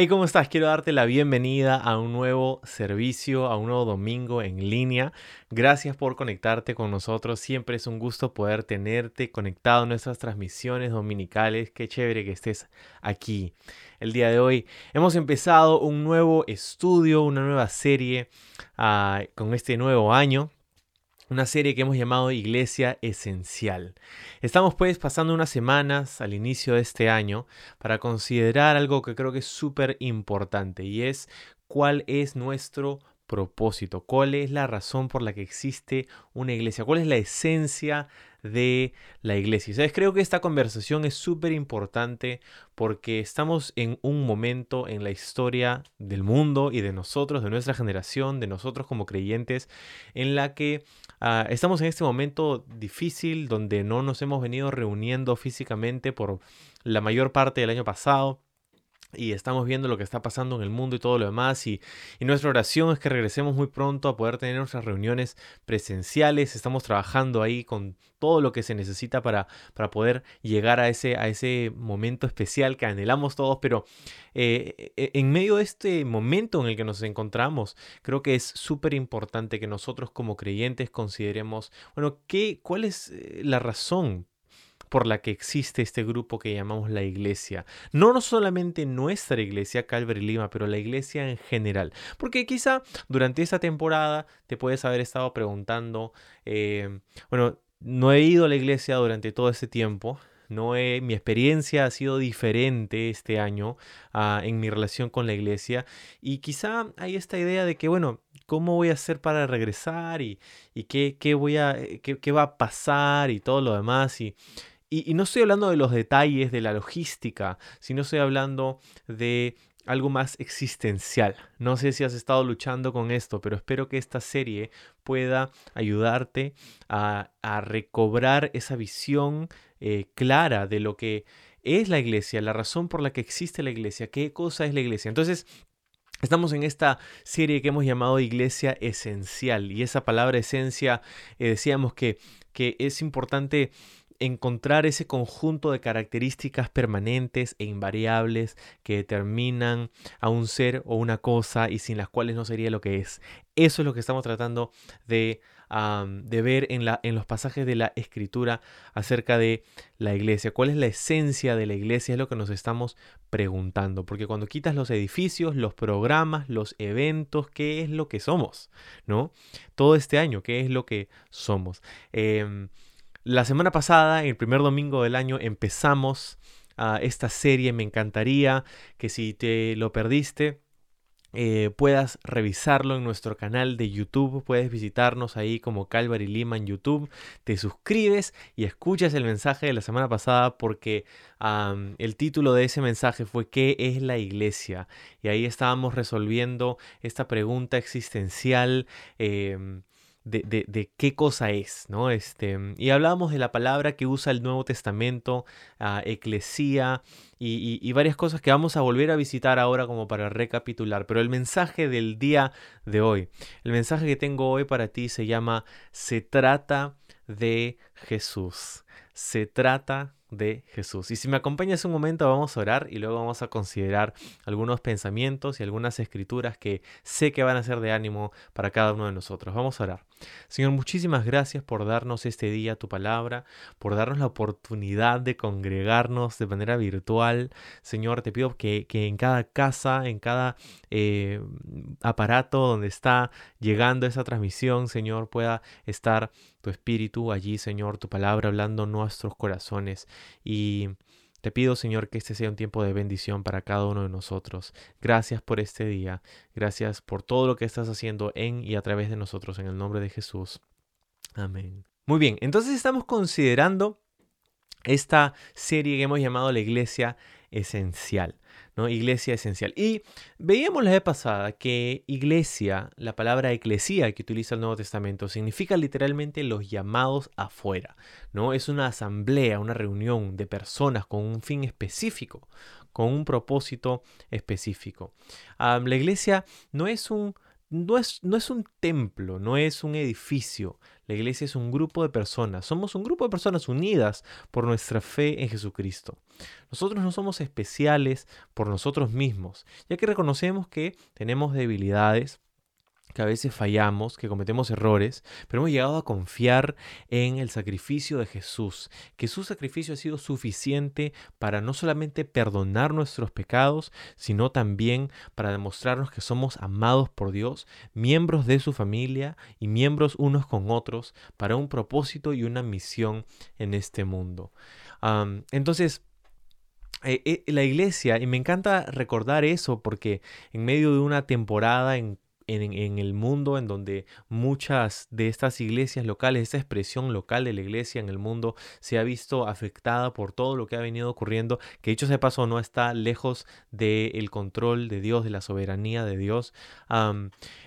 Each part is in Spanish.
Hey, ¿cómo estás? Quiero darte la bienvenida a un nuevo servicio, a un nuevo domingo en línea. Gracias por conectarte con nosotros. Siempre es un gusto poder tenerte conectado en nuestras transmisiones dominicales. Qué chévere que estés aquí. El día de hoy hemos empezado un nuevo estudio, una nueva serie uh, con este nuevo año una serie que hemos llamado Iglesia Esencial. Estamos pues pasando unas semanas al inicio de este año para considerar algo que creo que es súper importante y es cuál es nuestro propósito, cuál es la razón por la que existe una iglesia, cuál es la esencia de la iglesia. ¿Sabes? Creo que esta conversación es súper importante porque estamos en un momento en la historia del mundo y de nosotros, de nuestra generación, de nosotros como creyentes, en la que uh, estamos en este momento difícil donde no nos hemos venido reuniendo físicamente por la mayor parte del año pasado y estamos viendo lo que está pasando en el mundo y todo lo demás. Y, y, nuestra oración es que regresemos muy pronto a poder tener nuestras reuniones presenciales. Estamos trabajando ahí con todo lo que se necesita para, para poder llegar a ese, a ese momento especial que anhelamos todos. Pero eh, e, en medio de este momento en el que nos encontramos, creo que es súper importante que nosotros como creyentes consideremos, bueno, ¿qué, ¿cuál es eh, la razón por la que existe este grupo que llamamos la iglesia. No, solamente nuestra iglesia, Calvary Lima, pero la iglesia en general. Porque quizá durante esta temporada te puedes haber estado preguntando, eh, bueno, no he ido a la iglesia durante todo este tiempo, no mi experiencia ha sido diferente este año uh, en mi relación con la iglesia y quizá hay esta idea de que, bueno, ¿cómo voy a hacer para regresar y, y qué, qué, voy a, qué, qué, va a pasar y todo lo demás? Y, y, no estoy hablando de los detalles de la logística, sino estoy hablando de algo más existencial. No sé si has estado luchando con esto, pero espero que esta serie pueda ayudarte a, a recobrar esa visión eh, clara de lo que es la iglesia, la razón por la que existe la iglesia, qué cosa es la iglesia. Entonces, Estamos en esta serie que hemos llamado Iglesia Esencial y esa palabra esencia eh, decíamos que, que es importante encontrar ese conjunto de características permanentes e invariables que determinan a un ser o una cosa y sin las cuales no sería lo que es. Eso es lo que estamos tratando de, de ver en, la, en los pasajes de la escritura acerca de la iglesia. ¿Cuál es la esencia de la iglesia? Es lo que nos estamos preguntando. Porque cuando quitas los edificios, los programas, los eventos, ¿qué es lo que somos? ¿No? Todo este año, ¿qué es lo que somos? Eh, la semana pasada, el primer domingo del año, empezamos uh, esta serie. Me encantaría que si te lo perdiste, eh, puedas revisarlo en nuestro canal de YouTube. Puedes visitarnos ahí como Calvary Lima en YouTube. Te suscribes y escuchas el mensaje de la semana pasada porque el título de ese mensaje fue ¿Qué es la iglesia? Y ahí estábamos resolviendo esta pregunta existencial. Eh, de, qué cosa es, ¿no? Este, y hablábamos de la palabra que usa el Nuevo Testamento, uh, eclesía, y, varias cosas que vamos a volver a visitar ahora como para recapitular. Pero el mensaje del día de hoy, el mensaje que tengo hoy para ti se llama Se trata de Jesús. Se trata de Jesús. Y si me acompañas un momento vamos a orar y luego vamos a considerar algunos pensamientos y algunas escrituras que sé que van a ser de ánimo para cada uno de nosotros. Vamos a orar. Señor, muchísimas gracias por darnos este día tu palabra, por darnos la oportunidad de congregarnos de manera virtual. Señor, te pido que, que en cada casa, en cada eh, aparato donde está llegando esa transmisión, Señor, pueda estar tu espíritu allí, Señor, tu palabra hablando nuestros corazones. Y te pido, Señor, que este sea un tiempo de bendición para cada uno de nosotros. Gracias por este día. Gracias por todo lo que estás haciendo en y a través de nosotros. En el nombre de Jesús. Amén. Muy bien, entonces estamos considerando esta serie que hemos llamado la iglesia esencial. Iglesia esencial. Y veíamos la vez pasada que iglesia, la palabra eclesía que utiliza el Nuevo Testamento, significa literalmente los llamados afuera. ¿no? Es una asamblea, una reunión de personas con un fin específico, con un propósito específico. la iglesia no es un no es, no es, un templo, no es un edificio. La iglesia es un grupo de personas. Somos un grupo de personas unidas por nuestra fe en Jesucristo. Nosotros no somos especiales por nosotros mismos, ya que reconocemos que tenemos debilidades, que a veces fallamos, que cometemos errores, pero hemos llegado a confiar en el sacrificio de Jesús, que su sacrificio ha sido suficiente para no solamente perdonar nuestros pecados, sino también para demostrarnos que somos amados por Dios, miembros de su familia y miembros unos con otros para un propósito y una misión en este mundo. entonces, eh, eh, la iglesia, y me encanta recordar eso porque en medio de una temporada en en, el mundo en donde muchas de estas iglesias locales, esta expresión local de la iglesia en el mundo se ha visto afectada por todo lo que ha venido ocurriendo, que dicho sea paso no está lejos del control de Dios, de la soberanía de Dios.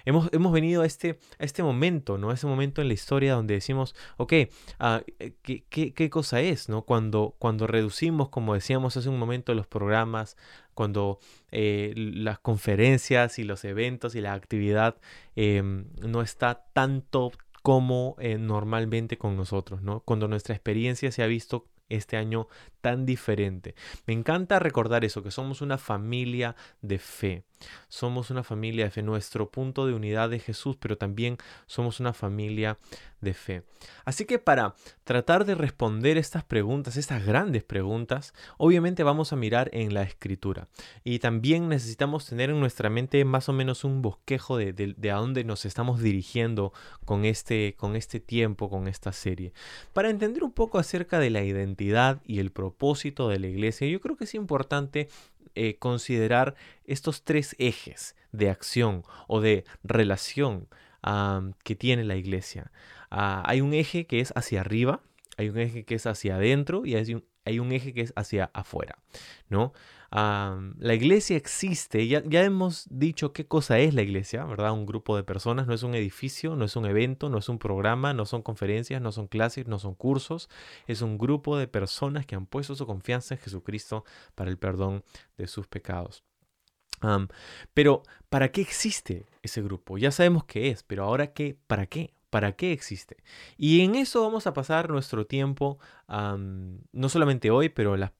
hemos, hemos venido a este, este momento, ¿no? A ese momento en la historia donde decimos, ok, ah, eh, ¿qué, qué, qué, cosa es, ¿no? Cuando, cuando reducimos, como decíamos hace un momento, los programas cuando eh, las conferencias y los eventos y la actividad em, no está tanto como eh, normalmente con nosotros, ¿no? Cuando nuestra experiencia se ha visto este año tan diferente. Me encanta recordar eso, que somos una familia de fe. Somos una familia de fe, nuestro punto de unidad de Jesús, pero también somos una familia de fe. Así que para tratar de responder estas preguntas, estas grandes preguntas, obviamente vamos a mirar en la escritura. Y también necesitamos tener en nuestra mente más o menos un bosquejo de, a dónde nos estamos dirigiendo con este, con este tiempo, con esta serie. Para entender un poco acerca de la identidad y el propósito de la iglesia, yo creo que es importante eh, considerar estos tres ejes de acción o de relación que tiene la iglesia. Ah, hay un eje que es hacia arriba, hay un eje que es hacia adentro y hay un, hay un eje que es hacia afuera, ¿no? La iglesia existe, ya, ya hemos dicho qué cosa es la iglesia, ¿verdad? Un grupo de personas, no es un edificio, no es un evento, no es un programa, no son conferencias, no son clases, no son cursos, es un grupo de personas que han puesto su confianza en Jesucristo para el perdón de sus pecados. pero, ¿para qué existe ese grupo? Ya sabemos qué es, pero ahora qué, ¿para qué? ¿Para qué existe? Y en eso vamos a pasar nuestro tiempo, no solamente hoy, pero las,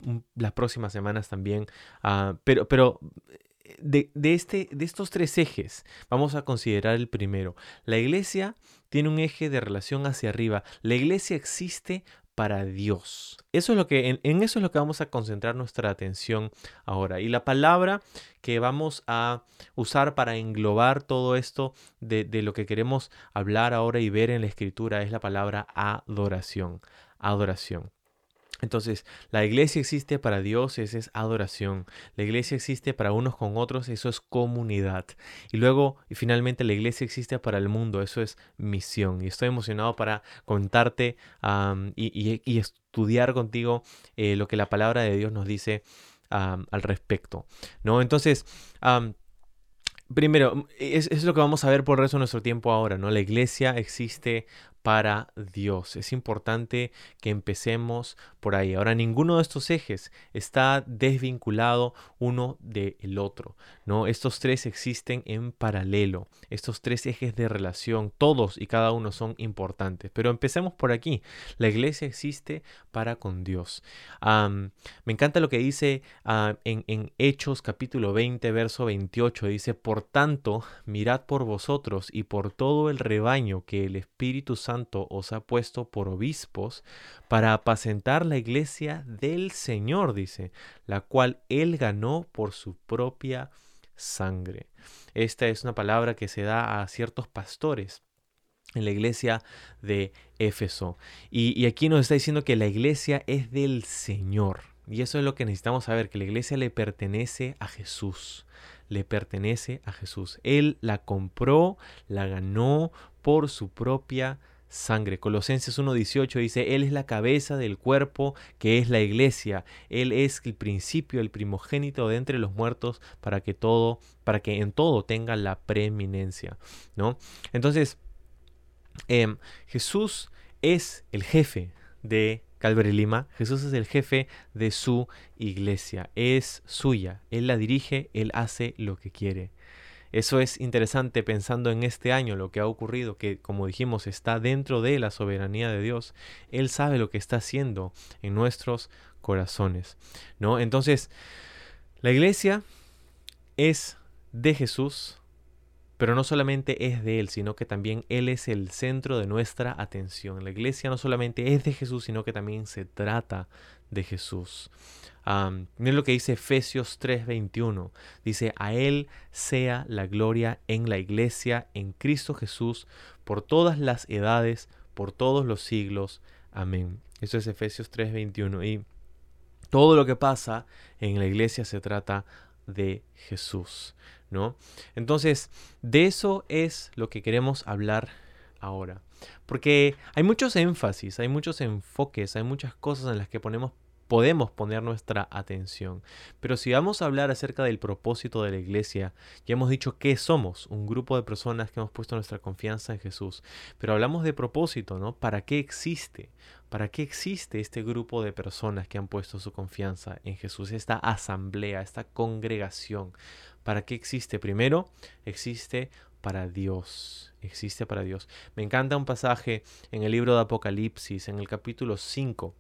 próximas semanas también. Ah, pero pero de, de, este, de estos tres ejes, vamos a considerar el primero. La iglesia tiene un eje de relación hacia arriba. La iglesia existe para Dios. Eso es lo que, en, eso es lo que vamos a concentrar nuestra atención ahora. Y la palabra que vamos a usar para englobar todo esto de, de lo que queremos hablar ahora y ver en la escritura es la palabra adoración. Adoración. Entonces, la iglesia existe para Dios, eso es adoración. La iglesia existe para unos con otros, eso es comunidad. Y luego, y finalmente, la iglesia existe para el mundo, eso es misión. Y estoy emocionado para contarte y, estudiar contigo eh, lo que la palabra de Dios nos dice al respecto. ¿no? Entonces, Primero, es, es, lo que vamos a ver por el resto de nuestro tiempo ahora, ¿no? La iglesia existe para Dios. Es importante que empecemos por ahí. Ahora, ninguno de estos ejes está desvinculado uno del otro, ¿no? Estos tres existen en paralelo. Estos tres ejes de relación, todos y cada uno son importantes. Pero empecemos por aquí. La iglesia existe para con Dios. me encanta lo que dice ah, en, en Hechos capítulo 20, verso 28. Dice, por tanto, mirad por vosotros y por todo el rebaño que el Espíritu Santo os ha puesto por obispos para apacentar la iglesia del Señor, dice, la cual él ganó por su propia sangre. Esta es una palabra que se da a ciertos pastores en la iglesia de Éfeso. Y, y, aquí nos está diciendo que la iglesia es del Señor. Y eso es lo que necesitamos saber, que la iglesia le pertenece a Jesús. Le pertenece a Jesús. Él la compró, la ganó por su propia sangre. Colosenses 1.18 dice, Él es la cabeza del cuerpo que es la iglesia. Él es el principio, el primogénito de entre los muertos para que todo, para que en todo tenga la preeminencia. ¿no? Entonces, em, Jesús es el jefe de Calvary Lima. Jesús es el jefe de su iglesia. Es suya. Él la dirige, él hace lo que quiere. Eso es interesante pensando en este año, lo que ha ocurrido, que como dijimos está dentro de la soberanía de Dios. Él sabe lo que está haciendo en nuestros corazones, ¿no? Entonces, la iglesia es de Jesús, pero no solamente es de Él, sino que también Él es el centro de nuestra atención. La iglesia no solamente es de Jesús, sino que también se trata de Jesús. Miren lo que dice Efesios 3:21. Dice, a Él sea la gloria en la iglesia, en Cristo Jesús, por todas las edades, por todos los siglos. Amén. Eso es Efesios 3:21. Y todo lo que pasa en la iglesia se trata de Jesús, ¿no? Entonces, de eso es lo que queremos hablar ahora. Porque hay muchos énfasis, hay muchos enfoques, hay muchas cosas en las que ponemos podemos poner nuestra atención. Pero si vamos a hablar acerca del propósito de la iglesia, ya hemos dicho que somos un grupo de personas que hemos puesto nuestra confianza en Jesús. Pero hablamos de propósito, ¿no? ¿Para qué existe? ¿Para qué existe este grupo de personas que han puesto su confianza en Jesús? Esta asamblea, esta congregación. ¿Para qué existe? Primero, existe para Dios. Existe para Dios. Me encanta un pasaje en el libro de Apocalipsis, en el capítulo 5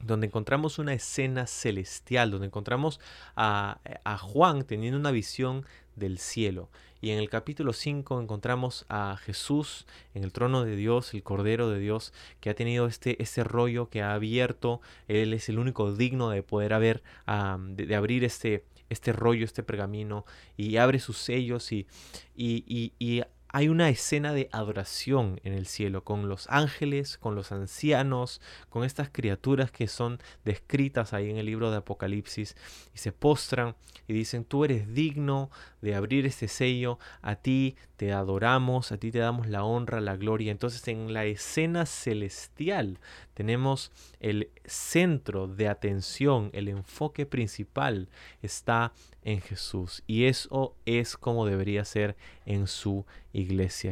donde encontramos una escena celestial, donde encontramos a, Juan teniendo una visión del cielo. Y en el capítulo 5 encontramos a Jesús en el trono de Dios, el Cordero de Dios, que ha tenido este, este rollo que ha abierto. Él es el único digno de poder haber, de, abrir este, este rollo, este pergamino, y abre sus sellos y, y, y hay una escena de adoración en el cielo, con los ángeles, con los ancianos, con estas criaturas que son descritas ahí en el libro de Apocalipsis, y se postran y dicen, tú eres digno de abrir este sello, a ti te adoramos, a ti te damos la honra, la gloria. Entonces en la escena celestial tenemos el centro de atención, el enfoque principal está en Jesús. Y eso es como debería ser en su iglesia,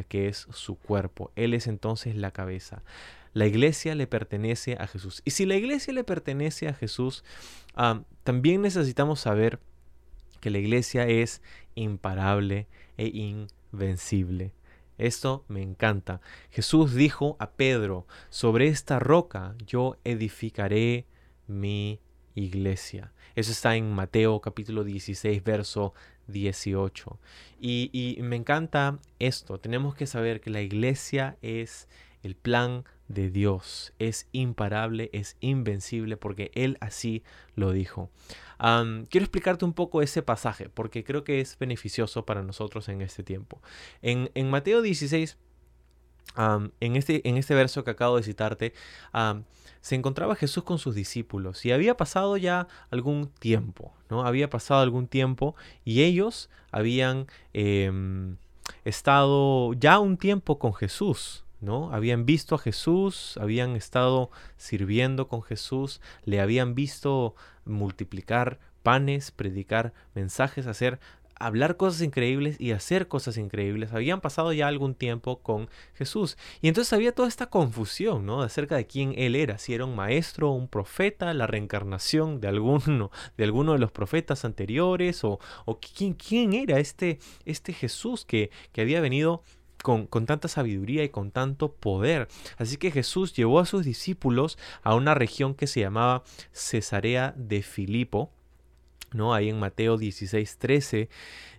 que es su cuerpo. Él es entonces la cabeza. La iglesia le pertenece a Jesús. Y si la iglesia le pertenece a Jesús, también necesitamos saber que la iglesia es imparable e invencible. Esto me encanta. Jesús dijo a Pedro, sobre esta roca yo edificaré mi iglesia. Eso está en Mateo capítulo 16, verso 18. Y, me encanta esto. Tenemos que saber que la iglesia es el plan de Dios. Es imparable, es invencible porque Él así lo dijo. quiero explicarte un poco ese pasaje porque creo que es beneficioso para nosotros en este tiempo. En, Mateo 16, en, este, en este verso que acabo de citarte, se encontraba Jesús con sus discípulos y había pasado ya algún tiempo, ¿no? Había pasado algún tiempo y ellos habían em, estado ya un tiempo con Jesús, ¿no? Habían visto a Jesús, habían estado sirviendo con Jesús, le habían visto multiplicar panes, predicar mensajes, hacer hablar cosas increíbles y hacer cosas increíbles. Habían pasado ya algún tiempo con Jesús. Y entonces había toda esta confusión, ¿no? Acerca de quién él era, si era un maestro, un profeta, la reencarnación de alguno de, alguno de los profetas anteriores, o, quién, quién era este, este Jesús que, que había venido con, tanta sabiduría y con tanto poder. Así que Jesús llevó a sus discípulos a una región que se llamaba Cesarea de Filipo. ¿No? Ahí en Mateo 16, 13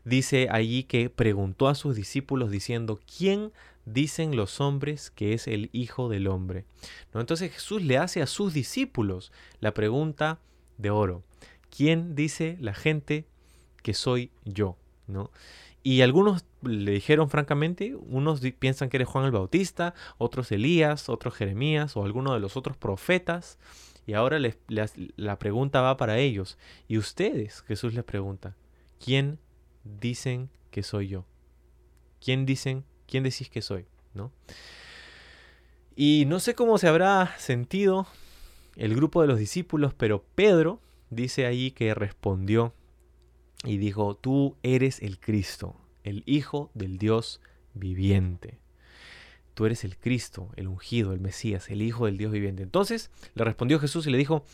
dice allí que preguntó a sus discípulos diciendo, ¿quién dicen los hombres que es el Hijo del Hombre? ¿No? Entonces Jesús le hace a sus discípulos la pregunta de oro. ¿Quién dice la gente que soy yo? ¿No? Y algunos le dijeron francamente, unos piensan que eres Juan el Bautista, otros Elías, otros Jeremías o alguno de los otros profetas. Y ahora les, la pregunta va para ellos. ¿Y ustedes? Jesús les pregunta. ¿Quién dicen que soy yo? ¿Quién dicen, quién decís que soy? ¿No? Y no sé cómo se habrá sentido el grupo de los discípulos, pero Pedro dice ahí que respondió y dijo, tú eres el Cristo, el Hijo del Dios viviente. Tú eres el Cristo, el ungido, el Mesías, el Hijo del Dios viviente. Entonces le respondió Jesús y le dijo,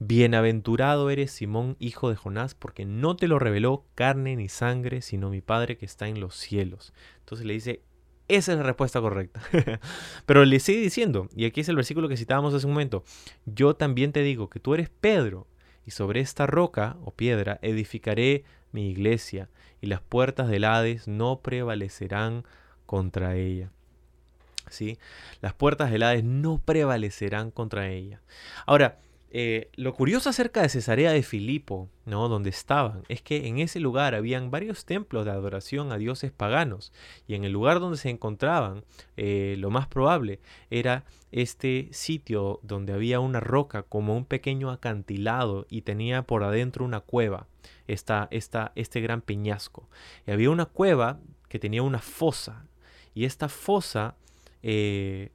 Bienaventurado eres Simón, hijo de Jonás, porque no te lo reveló carne ni sangre, sino mi Padre que está en los cielos. Entonces le dice, esa es la respuesta correcta. Pero le sigue diciendo, y aquí es el versículo que citábamos hace un momento, yo también te digo que tú eres Pedro, y sobre esta roca o piedra edificaré mi iglesia, y las puertas del Hades no prevalecerán contra ella. ¿Sí? Las puertas del Hades no prevalecerán contra ella. Ahora, eh, lo curioso acerca de Cesarea de Filipo, ¿no? donde estaban, es que en ese lugar habían varios templos de adoración a dioses paganos, y en el lugar donde se encontraban, eh, lo más probable era este sitio donde había una roca como un pequeño acantilado y tenía por adentro una cueva, esta, esta, este gran peñasco. Y había una cueva que tenía una fosa, y esta fosa, eh,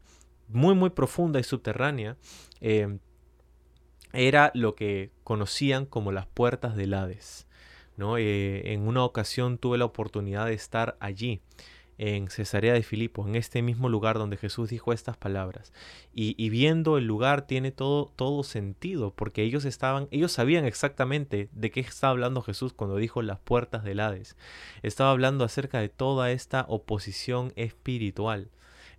muy muy profunda y subterránea, era lo que conocían como las puertas del Hades. ¿no? Eh, en una ocasión tuve la oportunidad de estar allí, en Cesarea de Filipo, en este mismo lugar donde Jesús dijo estas palabras. Y, viendo el lugar tiene todo, todo sentido, porque ellos estaban, ellos sabían exactamente de qué estaba hablando Jesús cuando dijo las puertas del Hades. Estaba hablando acerca de toda esta oposición espiritual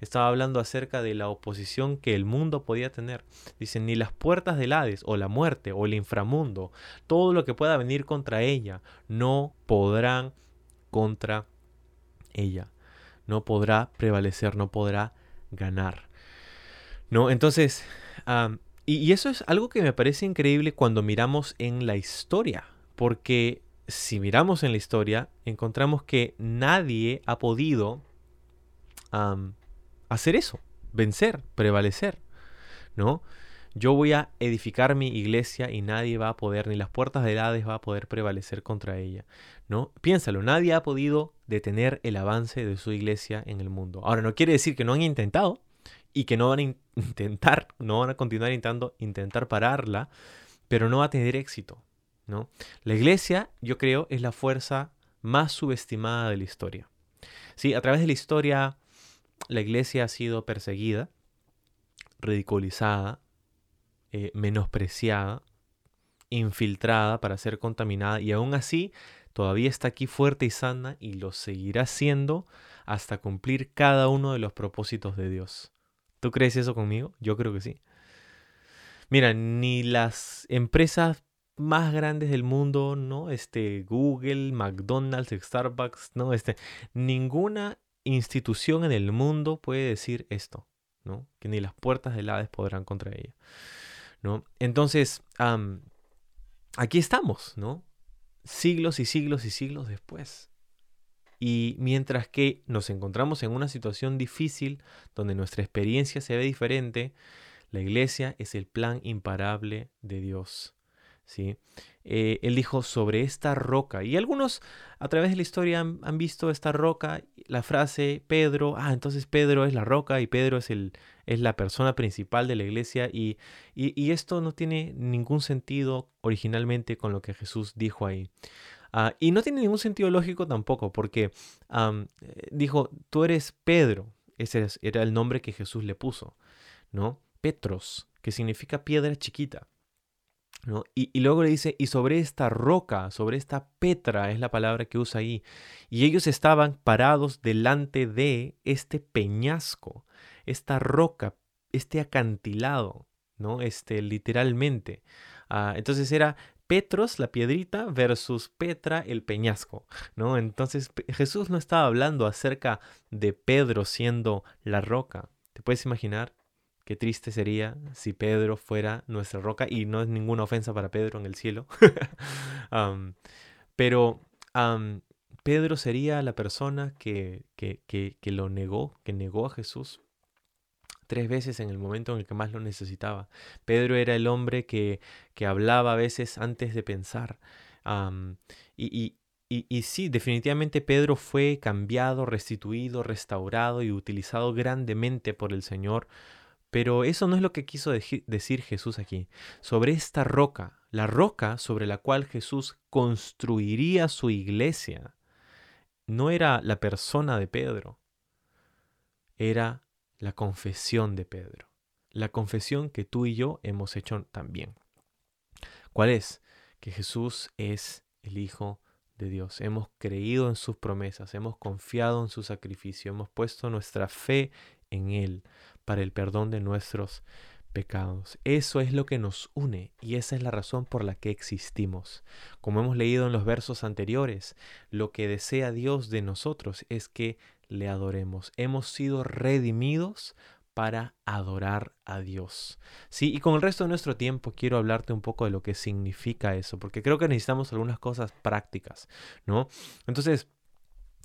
estaba hablando acerca de la oposición que el mundo podía tener. Dicen, ni las puertas del Hades o la muerte o el inframundo, todo lo que pueda venir contra ella, no podrán contra ella. No podrá prevalecer, no podrá ganar. ¿No? Entonces, y, y eso es algo que me parece increíble cuando miramos en la historia, porque si miramos en la historia, encontramos que nadie ha podido hacer eso, vencer, prevalecer, ¿no? Yo voy a edificar mi iglesia y nadie va a poder, ni las puertas de Hades va a poder prevalecer contra ella, ¿no? Piénsalo, nadie ha podido detener el avance de su iglesia en el mundo. Ahora, no quiere decir que no han intentado y que no van a intentar, no van a continuar intentando intentar pararla, pero no va a tener éxito, ¿no? La iglesia, yo creo, es la fuerza más subestimada de la historia. Sí, a través de la historia la iglesia ha sido perseguida, ridiculizada, eh, menospreciada, infiltrada para ser contaminada y aún así todavía está aquí fuerte y sana y lo seguirá siendo hasta cumplir cada uno de los propósitos de Dios. ¿Tú crees eso conmigo? Yo creo que sí. Mira, ni las empresas más grandes del mundo, ¿no? Este Google, McDonald's, Starbucks, ¿no? Este ninguna institución en el mundo puede decir esto, ¿no? Que ni las puertas del Hades podrán contra ella, ¿no? Entonces, aquí estamos, ¿no? Siglos y siglos y siglos después. Y mientras que nos encontramos en una situación difícil, donde nuestra experiencia se ve diferente, la iglesia es el plan imparable de Dios. ¿Sí? Eh, él dijo sobre esta roca. Y algunos a través de la historia han, visto esta roca, la frase Pedro, ah, entonces Pedro es la roca y Pedro es, el, es la persona principal de la iglesia. Y, y, esto no tiene ningún sentido originalmente con lo que Jesús dijo ahí. Ah, y no tiene ningún sentido lógico tampoco, porque dijo, tú eres Pedro. Ese era el nombre que Jesús le puso, ¿no? Petros, que significa piedra chiquita. Y, luego le dice, y sobre esta roca, sobre esta petra, es la palabra que usa ahí. Y ellos estaban parados delante de este peñasco, esta roca, este acantilado, ¿no? Este, literalmente. Ah, entonces era Petros, la piedrita, versus Petra, el peñasco, ¿no? Entonces Jesús no estaba hablando acerca de Pedro siendo la roca. ¿Te puedes imaginar? Qué triste sería si Pedro fuera nuestra roca y no es ninguna ofensa para Pedro en el cielo. pero Pedro sería la persona que, que, que, lo negó, que negó a Jesús tres veces en el momento en el que más lo necesitaba. Pedro era el hombre que, que hablaba a veces antes de pensar. y, y, y, sí, definitivamente Pedro fue cambiado, restituido, restaurado y utilizado grandemente por el Señor Pero eso no es lo que quiso decir Jesús aquí. Sobre esta roca, la roca sobre la cual Jesús construiría su iglesia, no era la persona de Pedro, era la confesión de Pedro. La confesión que tú y yo hemos hecho también. ¿Cuál es? Que Jesús es el Hijo de Dios. Hemos creído en sus promesas, hemos confiado en su sacrificio, hemos puesto nuestra fe en Él para el perdón de nuestros pecados. Eso es lo que nos une y esa es la razón por la que existimos. Como hemos leído en los versos anteriores, lo que desea Dios de nosotros es que le adoremos. Hemos sido redimidos para adorar a Dios. Sí, y con el resto de nuestro tiempo quiero hablarte un poco de lo que significa eso, porque creo que necesitamos algunas cosas prácticas, ¿no? Entonces,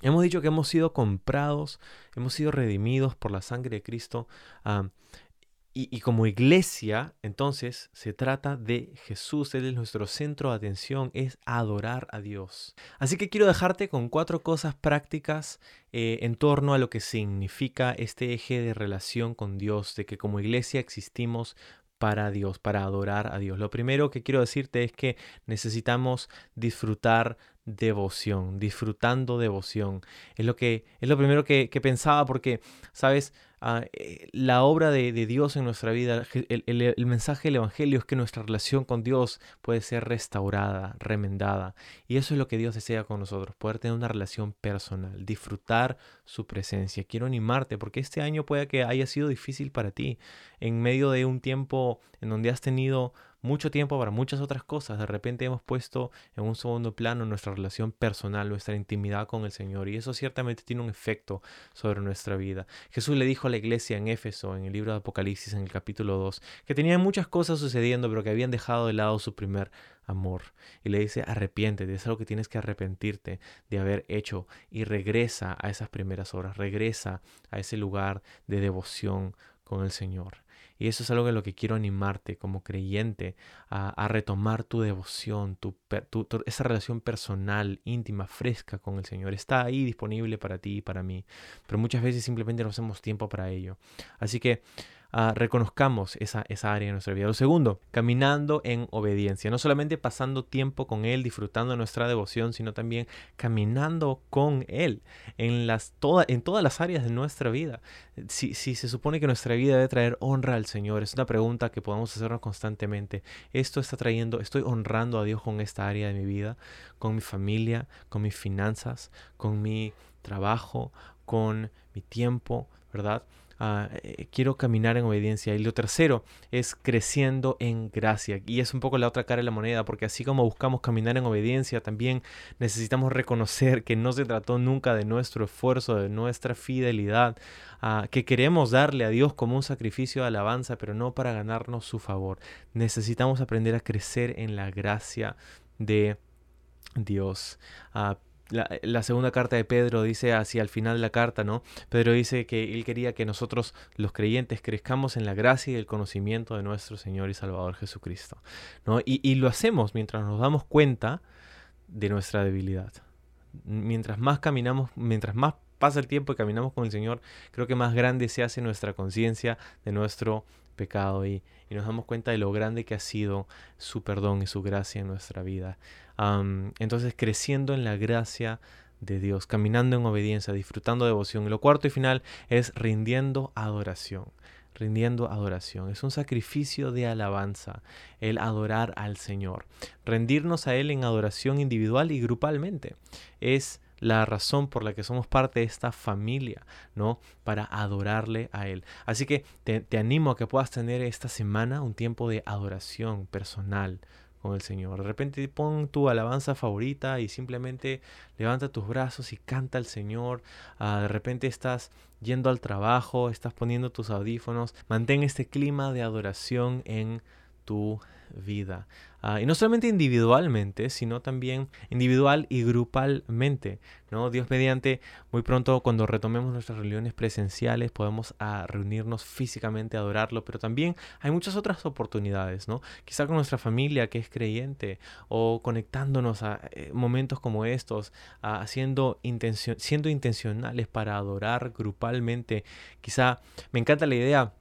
hemos dicho que hemos sido comprados, hemos sido redimidos por la sangre de Cristo. Y, como iglesia, entonces, se trata de Jesús, Él es nuestro centro de atención, es adorar a Dios. Así que quiero dejarte con cuatro cosas prácticas eh, en torno a lo que significa este eje de relación con Dios, de que como iglesia existimos para Dios, para adorar a Dios. Lo primero que quiero decirte es que necesitamos disfrutar devoción, disfrutando devoción. Es lo que es lo primero que, que pensaba porque, sabes, Ah, eh, la obra de, Dios en nuestra vida, el, mensaje del Evangelio es que nuestra relación con Dios puede ser restaurada, remendada. Y eso es lo que Dios desea con nosotros, poder tener una relación personal, disfrutar su presencia. Quiero animarte porque este año puede que haya sido difícil para ti, en medio de un tiempo en donde has tenido mucho tiempo para muchas otras cosas. De repente hemos puesto en un segundo plano nuestra relación personal, nuestra intimidad con el Señor. Y eso ciertamente tiene un efecto sobre nuestra vida. Jesús le dijo a la iglesia en Éfeso, en el libro de Apocalipsis, en el capítulo 2, que tenían muchas cosas sucediendo, pero que habían dejado de lado su primer amor. Y le dice, arrepiéntete, es algo que tienes que arrepentirte de haber hecho y regresa a esas primeras horas, regresa a ese lugar de devoción con el Señor. Y eso es algo de lo que quiero animarte como creyente a, retomar tu devoción, tu, esa relación personal, íntima, fresca con el Señor. Está ahí disponible para ti y para mí, pero muchas veces simplemente no hacemos tiempo para ello. Así que Ah, reconozcamos esa, esa área de nuestra vida. Lo segundo, caminando en obediencia. No solamente pasando tiempo con Él, disfrutando nuestra devoción, sino también caminando con Él en, las, en todas las áreas de nuestra vida. Si, si se supone que nuestra vida debe traer honra al Señor, es una pregunta que podemos hacernos constantemente. Esto está trayendo, estoy honrando a Dios con esta área de mi vida, con mi familia, con mis finanzas, con mi trabajo, con mi tiempo, ¿verdad? Ah, eh, quiero caminar en obediencia. Y lo tercero es creciendo en gracia. Y es un poco la otra cara de la moneda, porque así como buscamos caminar en obediencia, también necesitamos reconocer que no se trató nunca de nuestro esfuerzo, de nuestra fidelidad, ah, que queremos darle a Dios como un sacrificio de alabanza, pero no para ganarnos su favor. Necesitamos aprender a crecer en la gracia de Dios. Uh, la, segunda carta de Pedro dice hacia el final de la carta, ¿no? Pedro dice que él quería que nosotros, los creyentes, crezcamos en la gracia y el conocimiento de nuestro Señor y Salvador Jesucristo, ¿no? Y, y lo hacemos mientras nos damos cuenta de nuestra debilidad. Mientras más caminamos, mientras más pasa el tiempo y caminamos con el Señor, creo que más grande se hace nuestra conciencia de nuestro pecado y, nos damos cuenta de lo grande que ha sido su perdón y su gracia en nuestra vida. Entonces creciendo en la gracia de Dios, caminando en obediencia, disfrutando devoción. Y lo cuarto y final es rindiendo adoración. Rindiendo adoración. Es un sacrificio de alabanza el adorar al Señor. Rendirnos a Él en adoración individual y grupalmente. Es la razón por la que somos parte de esta familia, ¿no? Para adorarle a Él. Así que te, animo a que puedas tener esta semana un tiempo de adoración personal con el Señor. De repente pon tu alabanza favorita y simplemente levanta tus brazos y canta al Señor. Ah, de repente estás yendo al trabajo, estás poniendo tus audífonos. Mantén este clima de adoración en tu vida. Ah, y no solamente individualmente, sino también individual y grupalmente. ¿no? Dios mediante, muy pronto cuando retomemos nuestras reuniones presenciales podemos ah, reunirnos físicamente adorarlo, pero también hay muchas otras oportunidades, ¿no? Quizá con nuestra familia que es creyente o conectándonos a eh, momentos como estos, haciendo siendo intencionales para adorar grupalmente. Quizá me encanta la idea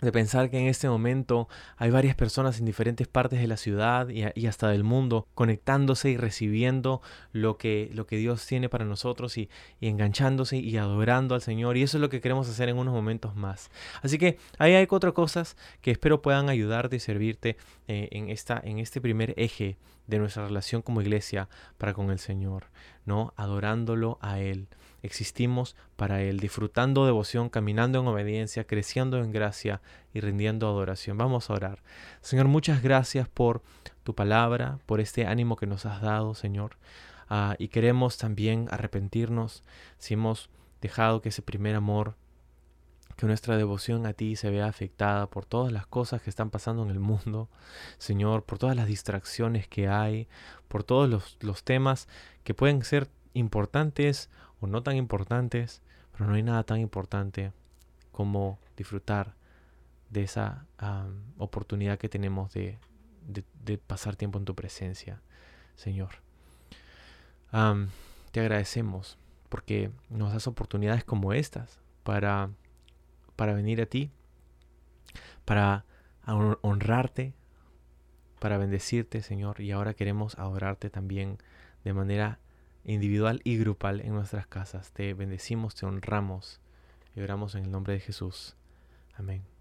de pensar que en este momento hay varias personas en diferentes partes de la ciudad y, hasta del mundo conectándose y recibiendo lo que, lo que Dios tiene para nosotros y, enganchándose y adorando al Señor. Y eso es lo que queremos hacer en unos momentos más. Así que ahí hay cuatro cosas que espero puedan ayudarte y servirte eh, en, esta, en este primer eje de nuestra relación como iglesia para con el Señor, ¿no? Adorándolo a Él. Existimos para Él, disfrutando devoción, caminando en obediencia, creciendo en gracia y rindiendo adoración. Vamos a orar. Señor, muchas gracias por tu palabra, por este ánimo que nos has dado, Señor. Ah, y queremos también arrepentirnos si hemos dejado que ese primer amor que nuestra devoción a ti se vea afectada por todas las cosas que están pasando en el mundo, Señor, por todas las distracciones que hay, por todos los, temas que pueden ser importantes o no tan importantes, pero no hay nada tan importante como disfrutar de esa oportunidad que tenemos de, pasar tiempo en tu presencia, Señor. te agradecemos porque nos das oportunidades como estas para para venir a ti, para honrarte, para bendecirte, Señor. Y ahora queremos adorarte también de manera individual y grupal en nuestras casas. Te bendecimos, te honramos y oramos en el nombre de Jesús. Amén.